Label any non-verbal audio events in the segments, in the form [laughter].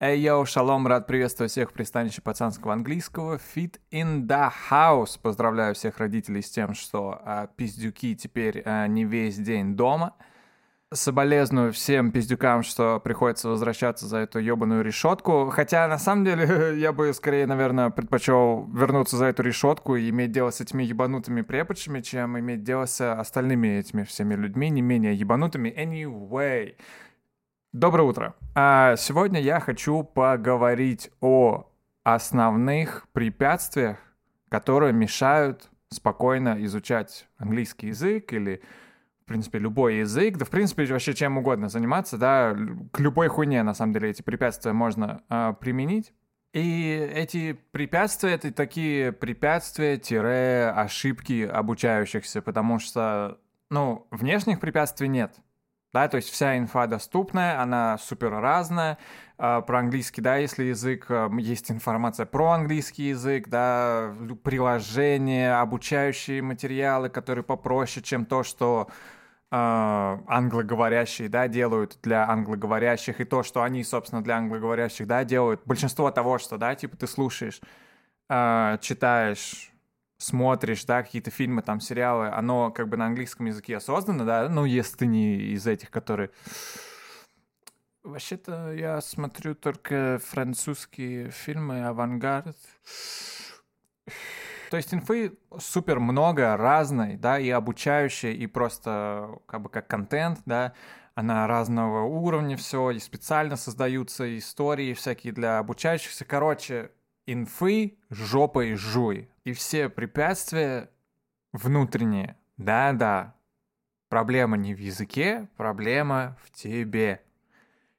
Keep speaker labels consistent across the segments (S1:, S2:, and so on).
S1: Эй, йоу, шалом, рад приветствовать всех в пристанище пацанского английского. Fit in the house. Поздравляю всех родителей с тем, что а, пиздюки теперь а, не весь день дома. Соболезную всем пиздюкам, что приходится возвращаться за эту ебаную решетку. Хотя, на самом деле, [laughs] я бы скорее, наверное, предпочел вернуться за эту решетку и иметь дело с этими ебанутыми преподшами, чем иметь дело с остальными этими всеми людьми, не менее ебанутыми. Anyway. Доброе утро. А сегодня я хочу поговорить о основных препятствиях, которые мешают спокойно изучать английский язык или, в принципе, любой язык, да, в принципе, вообще чем угодно заниматься, да, к любой хуйне, на самом деле, эти препятствия можно а, применить. И эти препятствия — это такие препятствия-ошибки обучающихся, потому что, ну, внешних препятствий нет — да, то есть вся инфа доступная, она супер разная. А, про английский, да, если язык, а, есть информация про английский язык, да, приложения, обучающие материалы, которые попроще, чем то, что э, англоговорящие, да, делают для англоговорящих, и то, что они, собственно, для англоговорящих, да, делают. Большинство того, что, да, типа ты слушаешь, читаешь, смотришь, да, какие-то фильмы, там, сериалы, оно как бы на английском языке создано, да, ну, если ты не из этих, которые... Вообще-то я смотрю только французские фильмы, авангард. То есть инфы супер много, разной, да, и обучающей, и просто как бы как контент, да, она разного уровня все, и специально создаются истории всякие для обучающихся. Короче, инфы жопой жуй. И все препятствия внутренние. Да-да. Проблема не в языке, проблема в тебе.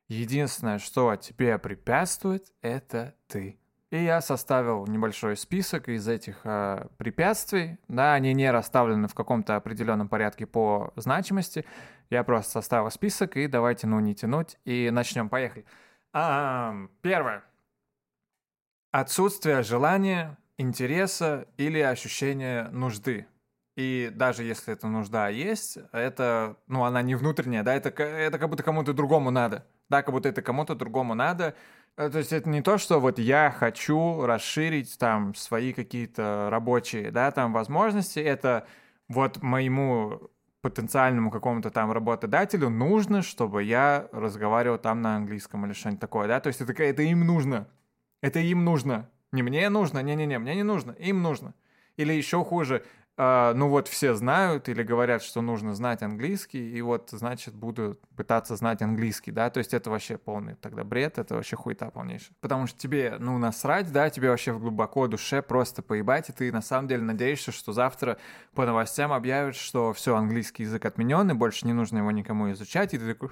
S1: Единственное, что тебе препятствует, это ты. И я составил небольшой список из этих э, препятствий. Да, они не расставлены в каком-то определенном порядке по значимости. Я просто составил список, и давайте, ну, не тянуть, и начнем. Поехали. А, первое. Отсутствие желания, интереса или ощущения нужды. И даже если эта нужда есть, это, ну, она не внутренняя, да, это, это как будто кому-то другому надо. Да, как будто это кому-то другому надо. Э, то есть это не то, что вот я хочу расширить там свои какие-то рабочие, да, там возможности. Это вот моему потенциальному какому-то там работодателю нужно, чтобы я разговаривал там на английском или что-нибудь такое, да, то есть это, это им нужно. Это им нужно. Не мне нужно, не-не-не, мне не нужно, им нужно. Или еще хуже, э, ну вот все знают или говорят, что нужно знать английский, и вот, значит, буду пытаться знать английский, да, то есть это вообще полный тогда бред, это вообще хуйта полнейшая. Потому что тебе, ну, насрать, да, тебе вообще в глубоко душе просто поебать, и ты на самом деле надеешься, что завтра по новостям объявят, что все, английский язык отменен, и больше не нужно его никому изучать, и ты такой,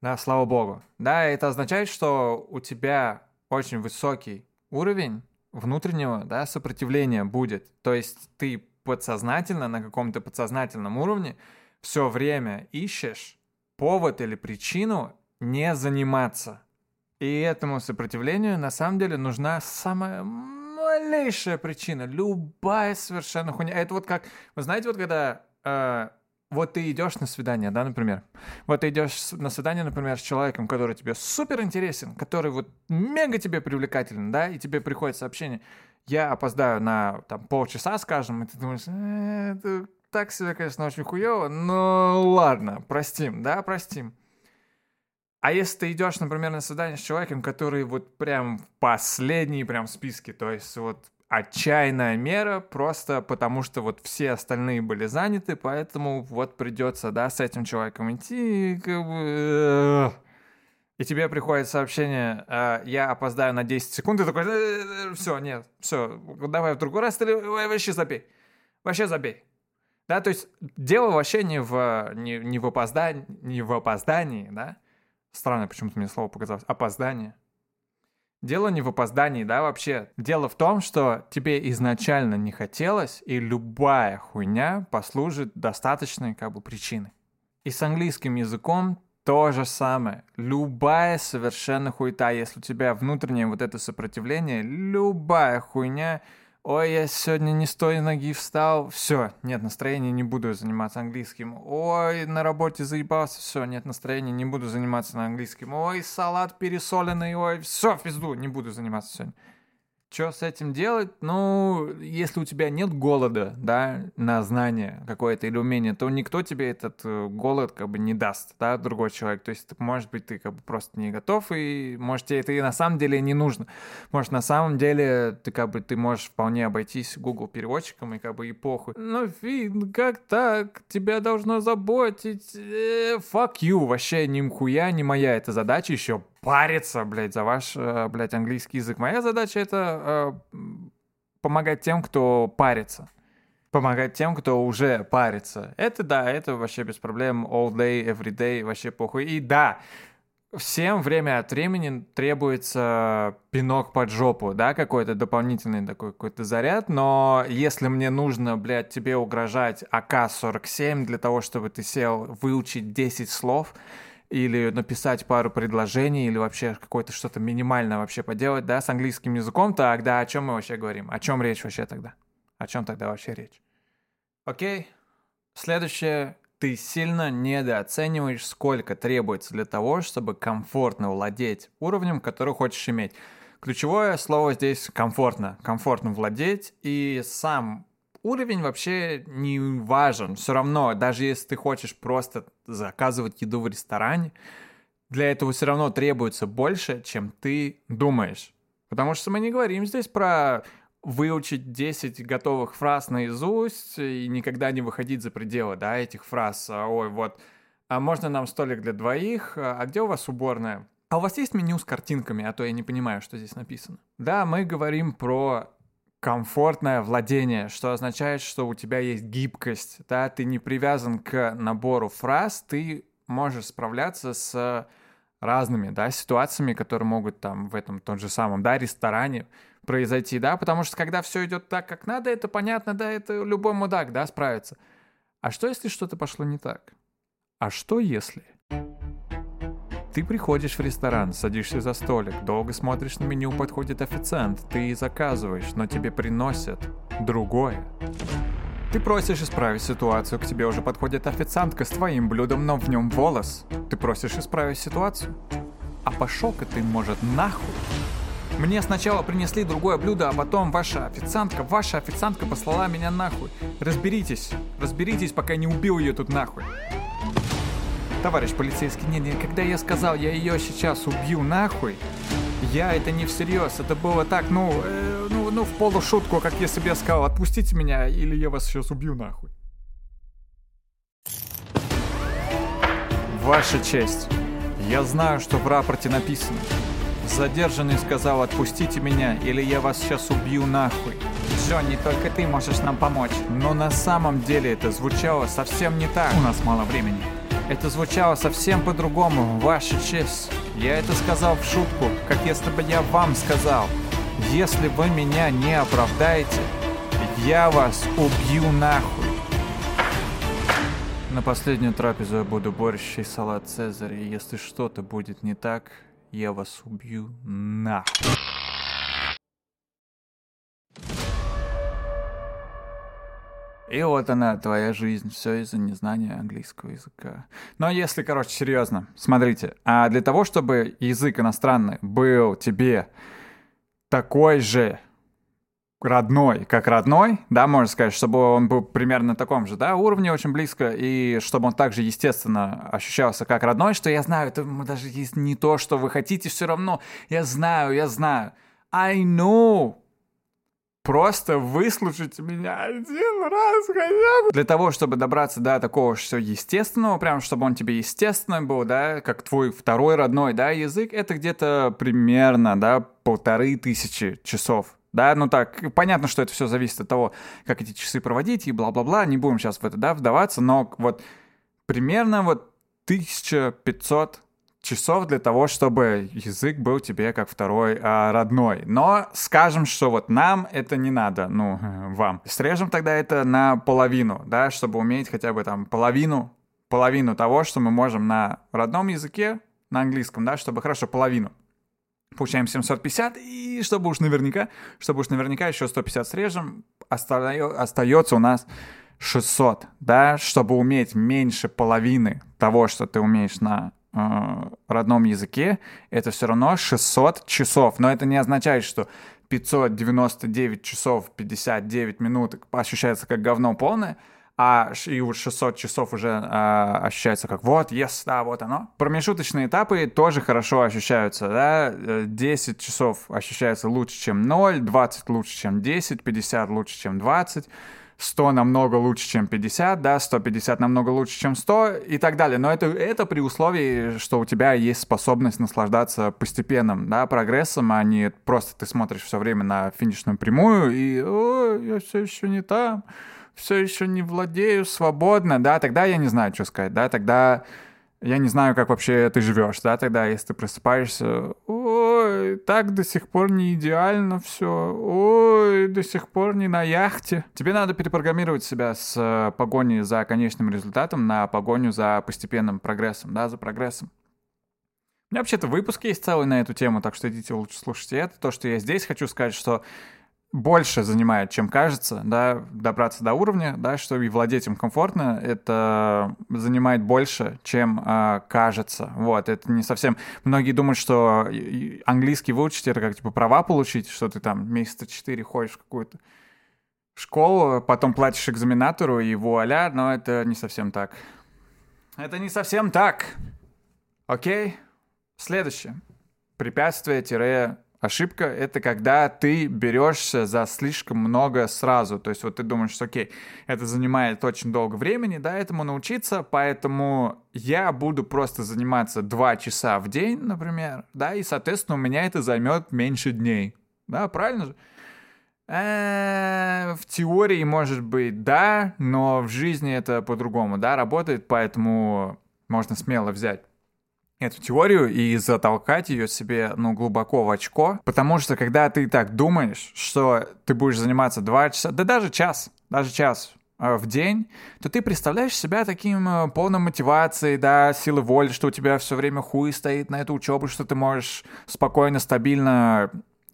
S1: да, слава богу. Да, это означает, что у тебя очень высокий уровень внутреннего да, сопротивления будет. То есть ты подсознательно, на каком-то подсознательном уровне все время ищешь повод или причину не заниматься. И этому сопротивлению на самом деле нужна самая малейшая причина, любая совершенно хуйня. Это вот как, вы знаете, вот когда э, вот ты идешь на свидание, да, например. Вот ты идешь на свидание, например, с человеком, который тебе супер интересен, который вот мега тебе привлекателен, да, и тебе приходит сообщение, я опоздаю на там полчаса, скажем, и ты думаешь, э, это так себе, конечно, очень хуево, но ладно, простим, да, простим. А если ты идешь, например, на свидание с человеком, который вот прям в последней прям списке, то есть вот отчаянная мера, просто потому что вот все остальные были заняты, поэтому вот придется, да, с этим человеком идти, как бы... Э, и тебе приходит сообщение, «А, я опоздаю на 10 секунд, и такой, «Э, э, все, нет, все, давай в другой раз, ты вообще забей, вообще забей. Да, то есть дело вообще не в, не, не в опоздании, не в опоздании, да, странно почему-то мне слово показалось, опоздание, Дело не в опоздании, да, вообще. Дело в том, что тебе изначально не хотелось, и любая хуйня послужит достаточной как бы причиной. И с английским языком то же самое. Любая совершенно хуйта, если у тебя внутреннее вот это сопротивление, любая хуйня Ой, я сегодня не с той ноги встал. Все, нет настроения, не буду заниматься английским. Ой, на работе заебался. Все, нет настроения, не буду заниматься на английским. Ой, салат пересоленный. Ой, все, в пизду, не буду заниматься сегодня. Что с этим делать? Ну, если у тебя нет голода, да, на знание какое-то или умение, то никто тебе этот э, голод как бы не даст, да, другой человек. То есть, может быть, ты как бы просто не готов, и может тебе это и на самом деле не нужно. Может, на самом деле ты как бы ты можешь вполне обойтись Google переводчиком и как бы и похуй. Ну, Фин, как так? Тебя должно заботить. Э, fuck you, вообще ни хуя не моя эта задача еще париться, блядь, за ваш, э, блядь, английский язык. Моя задача это э, помогать тем, кто парится. Помогать тем, кто уже парится. Это да, это вообще без проблем. All day, every day, вообще похуй. И да, всем время от времени требуется пинок под жопу, да, какой-то дополнительный такой какой-то заряд, но если мне нужно, блядь, тебе угрожать АК-47 для того, чтобы ты сел выучить 10 слов, или написать пару предложений, или вообще какое-то что-то минимальное вообще поделать, да, с английским языком, тогда о чем мы вообще говорим? О чем речь вообще тогда? О чем тогда вообще речь? Окей. Следующее. Ты сильно недооцениваешь, сколько требуется для того, чтобы комфортно владеть уровнем, который хочешь иметь. Ключевое слово здесь комфортно. Комфортно владеть, и сам уровень вообще не важен. Все равно, даже если ты хочешь просто заказывать еду в ресторане, для этого все равно требуется больше, чем ты думаешь. Потому что мы не говорим здесь про выучить 10 готовых фраз наизусть и никогда не выходить за пределы, да, этих фраз. Ой, вот, а можно нам столик для двоих? А где у вас уборная? А у вас есть меню с картинками, а то я не понимаю, что здесь написано. Да, мы говорим про комфортное владение, что означает, что у тебя есть гибкость, да, ты не привязан к набору фраз, ты можешь справляться с разными, да, ситуациями, которые могут там в этом том же самом, да, ресторане произойти, да, потому что когда все идет так, как надо, это понятно, да, это любой мудак, да, справится. А что, если что-то пошло не так? А что, если... Ты приходишь в ресторан, садишься за столик, долго смотришь на меню, подходит официант, ты заказываешь, но тебе приносят другое. Ты просишь исправить ситуацию, к тебе уже подходит официантка с твоим блюдом, но в нем волос. Ты просишь исправить ситуацию. А пошел-ка ты, может, нахуй? Мне сначала принесли другое блюдо, а потом ваша официантка, ваша официантка послала меня нахуй. Разберитесь, разберитесь, пока не убил ее тут нахуй. Товарищ полицейский, не, не, когда я сказал, я ее сейчас убью нахуй, я это не всерьез, это было так, ну, э, ну, ну, в полушутку, как если бы я сказал, отпустите меня, или я вас сейчас убью нахуй. Ваша честь, я знаю, что в рапорте написано. Задержанный сказал, отпустите меня, или я вас сейчас убью нахуй. Джонни, только ты можешь нам помочь. Но на самом деле это звучало совсем не так. У нас мало времени. Это звучало совсем по-другому, ваша честь. Я это сказал в шутку, как если бы я вам сказал. Если вы меня не оправдаете, я вас убью нахуй. На последнюю трапезу я буду борщ и салат Цезаря, и если что-то будет не так, я вас убью нахуй. И вот она, твоя жизнь, все из-за незнания английского языка. Но если, короче, серьезно, смотрите, а для того, чтобы язык иностранный был тебе такой же родной, как родной, да, можно сказать, чтобы он был примерно на таком же, да, уровне очень близко, и чтобы он также, естественно, ощущался как родной, что я знаю, это даже есть не то, что вы хотите, все равно, я знаю, я знаю. I know, Просто выслушайте меня один раз хотя бы. Для того, чтобы добраться до такого все естественного, прям чтобы он тебе естественно был, да, как твой второй родной, да, язык, это где-то примерно, да, полторы тысячи часов. Да, ну так, понятно, что это все зависит от того, как эти часы проводить и бла-бла-бла, не будем сейчас в это, да, вдаваться, но вот примерно вот 1500 часов для того, чтобы язык был тебе как второй а, родной. Но скажем, что вот нам это не надо, ну, [laughs] вам. Срежем тогда это на половину, да, чтобы уметь хотя бы там половину, половину того, что мы можем на родном языке, на английском, да, чтобы хорошо половину. получаем 750, и чтобы уж наверняка, чтобы уж наверняка еще 150 срежем, остается у нас 600, да, чтобы уметь меньше половины того, что ты умеешь на э, родном языке, это все равно 600 часов. Но это не означает, что 599 часов 59 минут ощущается как говно полное, а и вот 600 часов уже а, ощущается как вот, yes, да, вот оно. Промежуточные этапы тоже хорошо ощущаются, да, 10 часов ощущается лучше, чем 0, 20 лучше, чем 10, 50 лучше, чем 20, 100 намного лучше, чем 50, да, 150 намного лучше, чем 100 и так далее. Но это, это при условии, что у тебя есть способность наслаждаться постепенным, да, прогрессом, а не просто ты смотришь все время на финишную прямую и «О, я все еще не там, все еще не владею свободно», да, тогда я не знаю, что сказать, да, тогда я не знаю, как вообще ты живешь, да, тогда, если ты просыпаешься, ой, так до сих пор не идеально все, ой, до сих пор не на яхте. Тебе надо перепрограммировать себя с э, погони за конечным результатом на погоню за постепенным прогрессом, да, за прогрессом. У меня вообще-то выпуск есть целый на эту тему, так что идите лучше слушайте это. То, что я здесь хочу сказать, что больше занимает, чем кажется, да, добраться до уровня, да, что и владеть им комфортно, это занимает больше, чем э, кажется. Вот, это не совсем... Многие думают, что английский выучить — это как, типа, права получить, что ты там месяца четыре ходишь в какую-то школу, потом платишь экзаменатору, и вуаля, но это не совсем так. Это не совсем так. Окей? Следующее. Препятствие-тире Ошибка — это когда ты берешься за слишком много сразу. То есть вот ты думаешь, окей, это занимает очень долго времени, да, этому научиться, поэтому я буду просто заниматься два часа в день, например, да, и, соответственно, у меня это займет меньше дней. Да, правильно же? Э, в теории, может быть, да, но в жизни это по-другому, да, работает, поэтому можно смело взять эту теорию и затолкать ее себе, ну, глубоко в очко. Потому что, когда ты так думаешь, что ты будешь заниматься два часа, да даже час, даже час э, в день, то ты представляешь себя таким э, полным мотивацией, да, силы воли, что у тебя все время хуй стоит на эту учебу, что ты можешь спокойно, стабильно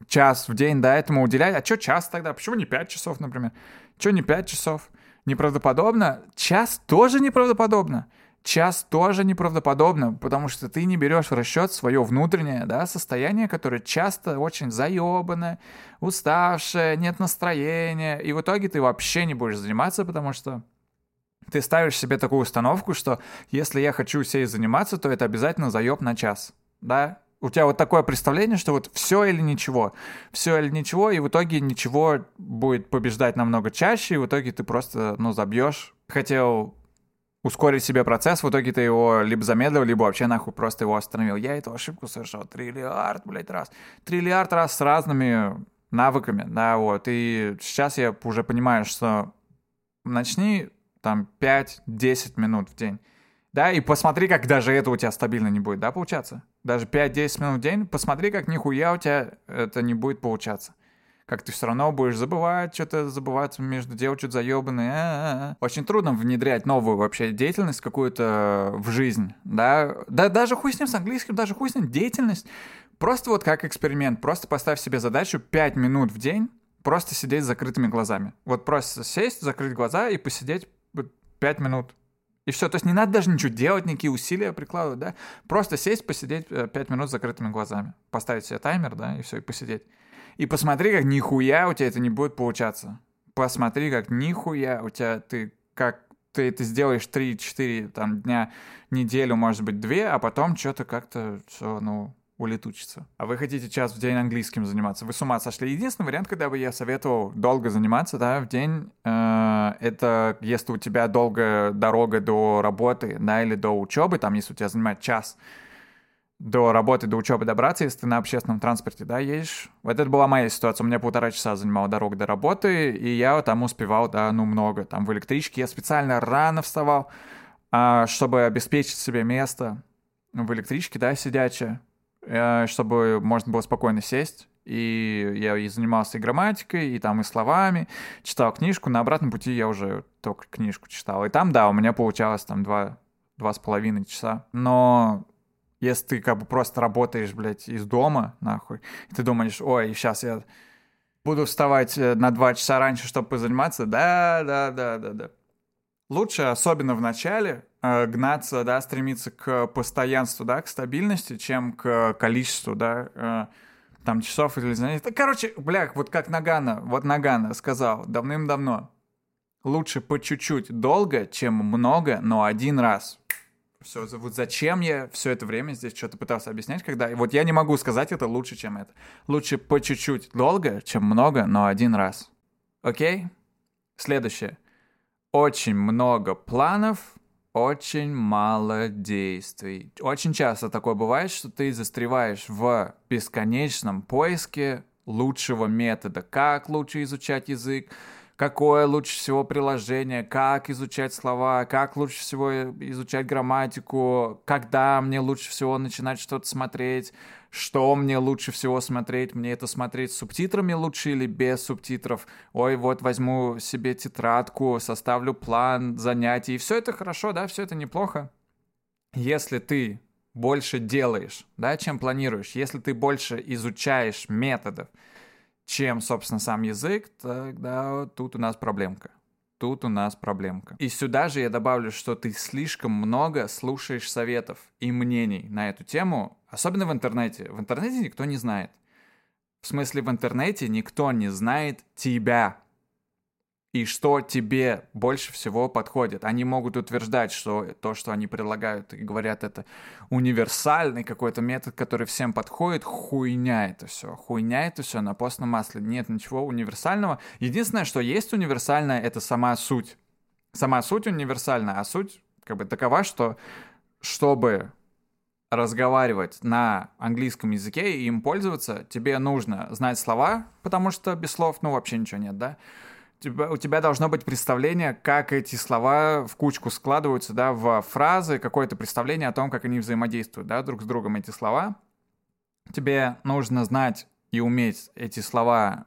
S1: час в день, да, этому уделять. А что час тогда? Почему не пять часов, например? Что не пять часов? Неправдоподобно? Час тоже неправдоподобно час тоже неправдоподобно, потому что ты не берешь в расчет свое внутреннее да, состояние, которое часто очень заебанное, уставшее, нет настроения, и в итоге ты вообще не будешь заниматься, потому что ты ставишь себе такую установку, что если я хочу сесть заниматься, то это обязательно заеб на час, да, у тебя вот такое представление, что вот все или ничего, все или ничего, и в итоге ничего будет побеждать намного чаще, и в итоге ты просто, ну, забьешь. Хотел ускорить себе процесс, в итоге ты его либо замедлил, либо вообще нахуй просто его остановил. Я эту ошибку совершил триллиард, блядь, раз. Триллиард раз с разными навыками, да, вот. И сейчас я уже понимаю, что начни там 5-10 минут в день. Да, и посмотри, как даже это у тебя стабильно не будет, да, получаться. Даже 5-10 минут в день, посмотри, как нихуя у тебя это не будет получаться как ты все равно будешь забывать, что-то забываться между делом, что-то заебанное. А-а-а. Очень трудно внедрять новую вообще деятельность какую-то в жизнь, да? Да даже хуй с ним с английским, даже хуй с ним деятельность. Просто вот как эксперимент, просто поставь себе задачу 5 минут в день просто сидеть с закрытыми глазами. Вот просто сесть, закрыть глаза и посидеть 5 минут. И все, то есть не надо даже ничего делать, никакие усилия прикладывать, да? Просто сесть, посидеть 5 э, минут с закрытыми глазами. Поставить себе таймер, да, и все, и посидеть. И посмотри, как нихуя у тебя это не будет получаться. Посмотри, как нихуя у тебя ты как ты это сделаешь 3-4 там, дня, неделю, может быть, две, а потом что-то как-то все, ну, улетучится. А вы хотите час в день английским заниматься? Вы с ума сошли? Единственный вариант, когда бы я советовал долго заниматься, да, в день, э, это если у тебя долгая дорога до работы, да, или до учебы, там, если у тебя занимает час, до работы, до учебы добраться, если ты на общественном транспорте, да, едешь. Вот это была моя ситуация. У меня полтора часа занимала дорога до работы, и я там успевал, да, ну, много. Там в электричке я специально рано вставал, а, чтобы обеспечить себе место в электричке, да, сидячее, э, чтобы можно было спокойно сесть. И я и занимался и грамматикой, и там и словами, читал книжку. На обратном пути я уже только книжку читал. И там, да, у меня получалось там два, два с половиной часа. Но Если ты как бы просто работаешь, блядь, из дома, нахуй, и ты думаешь, ой, сейчас я буду вставать э, на два часа раньше, чтобы позаниматься, да, да, да, да, да. Лучше, особенно в начале, э, гнаться, да, стремиться к постоянству, да, к стабильности, чем к количеству, да, э, там часов или занятий. Короче, бля, вот как Нагана, вот Нагана сказал давным-давно, лучше по чуть-чуть долго, чем много, но один раз. Все, вот зачем я все это время здесь что-то пытался объяснять, когда... Вот я не могу сказать это лучше, чем это. Лучше по чуть-чуть долго, чем много, но один раз. Окей? Следующее. Очень много планов, очень мало действий. Очень часто такое бывает, что ты застреваешь в бесконечном поиске лучшего метода. Как лучше изучать язык, какое лучше всего приложение, как изучать слова, как лучше всего изучать грамматику, когда мне лучше всего начинать что-то смотреть, что мне лучше всего смотреть, мне это смотреть с субтитрами лучше или без субтитров, ой, вот возьму себе тетрадку, составлю план занятий, все это хорошо, да, все это неплохо. Если ты больше делаешь, да, чем планируешь, если ты больше изучаешь методов, чем, собственно, сам язык, тогда тут у нас проблемка. Тут у нас проблемка. И сюда же я добавлю, что ты слишком много слушаешь советов и мнений на эту тему, особенно в интернете. В интернете никто не знает. В смысле, в интернете никто не знает тебя и что тебе больше всего подходит. Они могут утверждать, что то, что они предлагают и говорят, это универсальный какой-то метод, который всем подходит. Хуйня это все. Хуйня это все на постном масле. Нет ничего универсального. Единственное, что есть универсальное, это сама суть. Сама суть универсальна, а суть как бы такова, что чтобы разговаривать на английском языке и им пользоваться, тебе нужно знать слова, потому что без слов, ну, вообще ничего нет, да? Тебя, у тебя должно быть представление, как эти слова в кучку складываются, да, в фразы, какое-то представление о том, как они взаимодействуют, да, друг с другом эти слова. Тебе нужно знать и уметь эти слова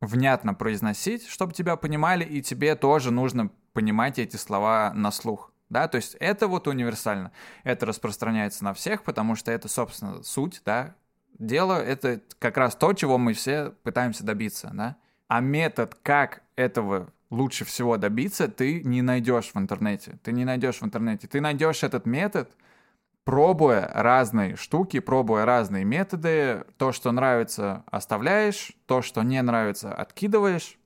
S1: внятно произносить, чтобы тебя понимали, и тебе тоже нужно понимать эти слова на слух. Да, то есть это вот универсально. Это распространяется на всех, потому что это, собственно, суть, да, дело, это как раз то, чего мы все пытаемся добиться, да. А метод, как этого лучше всего добиться, ты не найдешь в интернете. Ты не найдешь в интернете. Ты найдешь этот метод, пробуя разные штуки, пробуя разные методы. То, что нравится, оставляешь. То, что не нравится, откидываешь.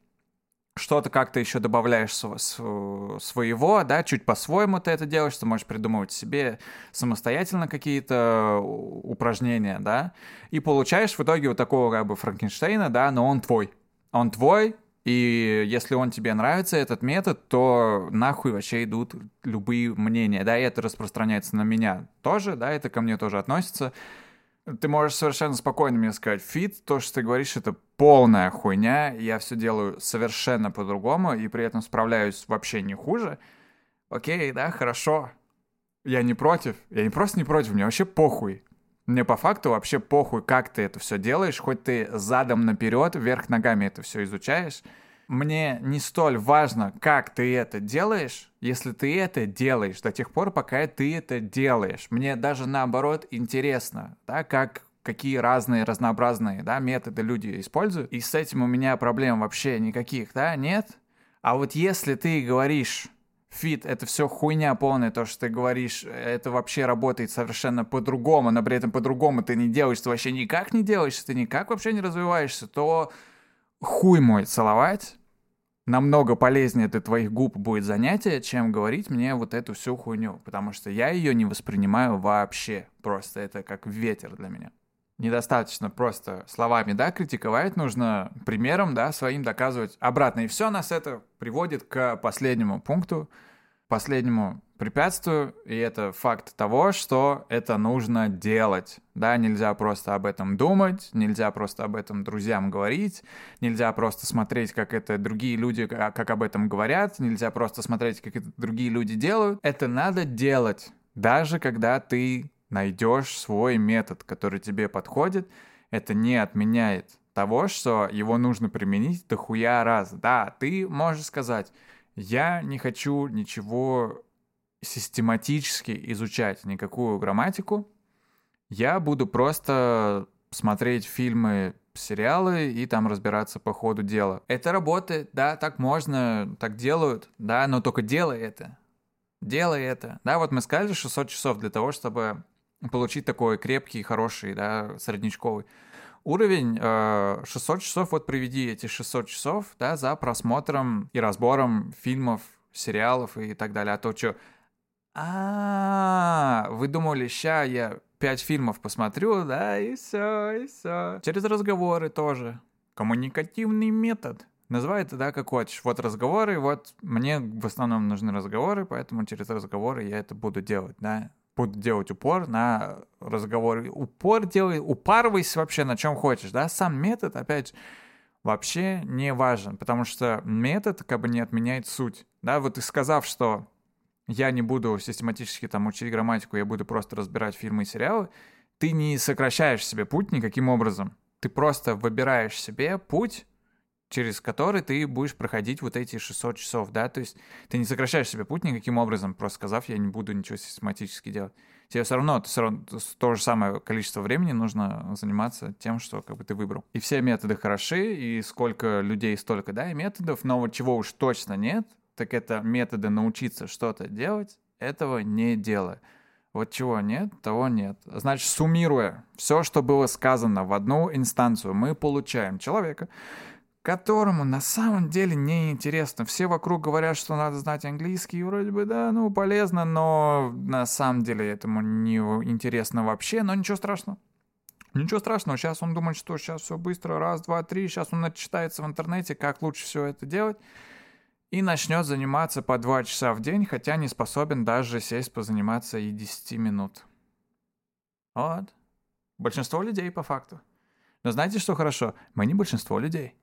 S1: Что-то как-то еще добавляешь своего, да, чуть по-своему ты это делаешь, ты можешь придумывать себе самостоятельно какие-то упражнения, да, и получаешь в итоге вот такого как бы Франкенштейна, да, но он твой, он твой, и если он тебе нравится, этот метод, то нахуй вообще идут любые мнения, да, и это распространяется на меня тоже, да, это ко мне тоже относится. Ты можешь совершенно спокойно мне сказать, фит, то, что ты говоришь, это полная хуйня, я все делаю совершенно по-другому, и при этом справляюсь вообще не хуже. Окей, да, хорошо. Я не против, я не просто не против, мне вообще похуй. Мне по факту вообще похуй, как ты это все делаешь, хоть ты задом наперед, вверх ногами это все изучаешь. Мне не столь важно, как ты это делаешь, если ты это делаешь до тех пор, пока ты это делаешь. Мне даже наоборот интересно, да, как какие разные, разнообразные, да, методы люди используют. И с этим у меня проблем вообще никаких, да, нет. А вот если ты говоришь, фит, это все хуйня полная, то, что ты говоришь, это вообще работает совершенно по-другому, но при этом по-другому ты не делаешь, ты вообще никак не делаешь, ты никак вообще не развиваешься, то хуй мой целовать намного полезнее для твоих губ будет занятие, чем говорить мне вот эту всю хуйню, потому что я ее не воспринимаю вообще, просто это как ветер для меня. Недостаточно просто словами, да, критиковать, нужно примером, да, своим доказывать обратно. И все нас это приводит к последнему пункту, последнему препятствию, и это факт того, что это нужно делать. Да, нельзя просто об этом думать, нельзя просто об этом друзьям говорить, нельзя просто смотреть, как это другие люди, как об этом говорят, нельзя просто смотреть, как это другие люди делают. Это надо делать, даже когда ты найдешь свой метод, который тебе подходит, это не отменяет того, что его нужно применить дохуя раз. Да, ты можешь сказать, я не хочу ничего систематически изучать, никакую грамматику, Я буду просто смотреть фильмы, сериалы и там разбираться по ходу дела. Это работает, да, так можно, так делают, да, но только делай это. Делай это. Да, вот мы сказали 600 часов для того, чтобы получить такой крепкий, хороший, да, среднячковый уровень. 600 э, часов, вот приведи эти 600 часов, да, за просмотром и разбором фильмов, сериалов и так далее. А то что, а, вы думали, ща я пять фильмов посмотрю, да, и все, и все. Через разговоры тоже. Коммуникативный метод. Называй это, да, как хочешь. Вот разговоры, вот мне в основном нужны разговоры, поэтому через разговоры я это буду делать, да. Буду делать упор на разговоры. Упор делай, упарывайся вообще на чем хочешь, да. Сам метод, опять вообще не важен, потому что метод как бы не отменяет суть. Да, вот и сказав, что я не буду систематически там учить грамматику, я буду просто разбирать фильмы и сериалы, ты не сокращаешь себе путь никаким образом. Ты просто выбираешь себе путь, через который ты будешь проходить вот эти 600 часов, да, то есть ты не сокращаешь себе путь никаким образом, просто сказав, я не буду ничего систематически делать. Тебе все равно, все равно то же самое количество времени нужно заниматься тем, что как бы ты выбрал. И все методы хороши, и сколько людей, столько, да, и методов, но вот чего уж точно нет, так это методы научиться что-то делать, этого не делая. Вот чего нет, того нет. Значит, суммируя все, что было сказано в одну инстанцию, мы получаем человека, которому на самом деле не интересно. Все вокруг говорят, что надо знать английский, и вроде бы, да, ну, полезно, но на самом деле этому не интересно вообще, но ничего страшного. Ничего страшного, сейчас он думает, что сейчас все быстро, раз, два, три, сейчас он начитается в интернете, как лучше все это делать и начнет заниматься по 2 часа в день, хотя не способен даже сесть позаниматься и 10 минут. Вот. Большинство людей по факту. Но знаете, что хорошо? Мы не большинство людей.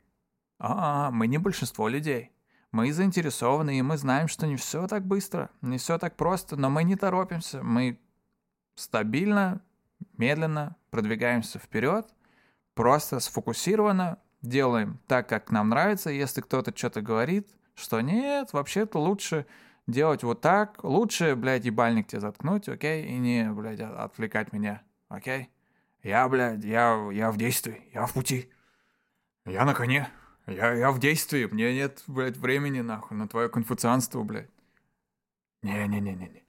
S1: А, мы не большинство людей. Мы заинтересованы, и мы знаем, что не все так быстро, не все так просто, но мы не торопимся. Мы стабильно, медленно продвигаемся вперед, просто сфокусированно делаем так, как нам нравится. Если кто-то что-то говорит, что нет, вообще-то лучше делать вот так. Лучше, блядь, ебальник тебе заткнуть, окей, и не, блядь, отвлекать меня, окей? Я, блядь, я, я в действии, я в пути. Я на коне. Я, я в действии, мне нет, блядь, времени, нахуй, на твое конфуцианство, блядь. Не-не-не-не-не.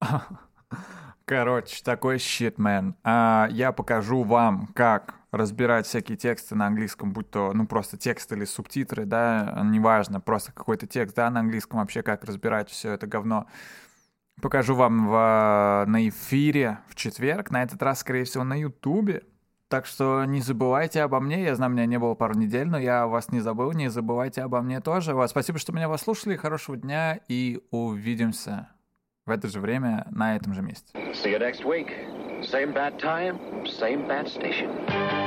S1: [laughs] Короче, такой щит, man. А, я покажу вам, как разбирать всякие тексты на английском, будь то, ну, просто текст или субтитры, да, неважно, просто какой-то текст, да, на английском вообще, как разбирать все это говно. Покажу вам в, на эфире в четверг, на этот раз, скорее всего, на ютубе. Так что не забывайте обо мне. Я знаю, меня не было пару недель, но я вас не забыл. Не забывайте обо мне тоже. Вот, спасибо, что меня вас слушали. Хорошего дня и увидимся в это же время на этом же месте. See you next week. Same bad time, same bad station.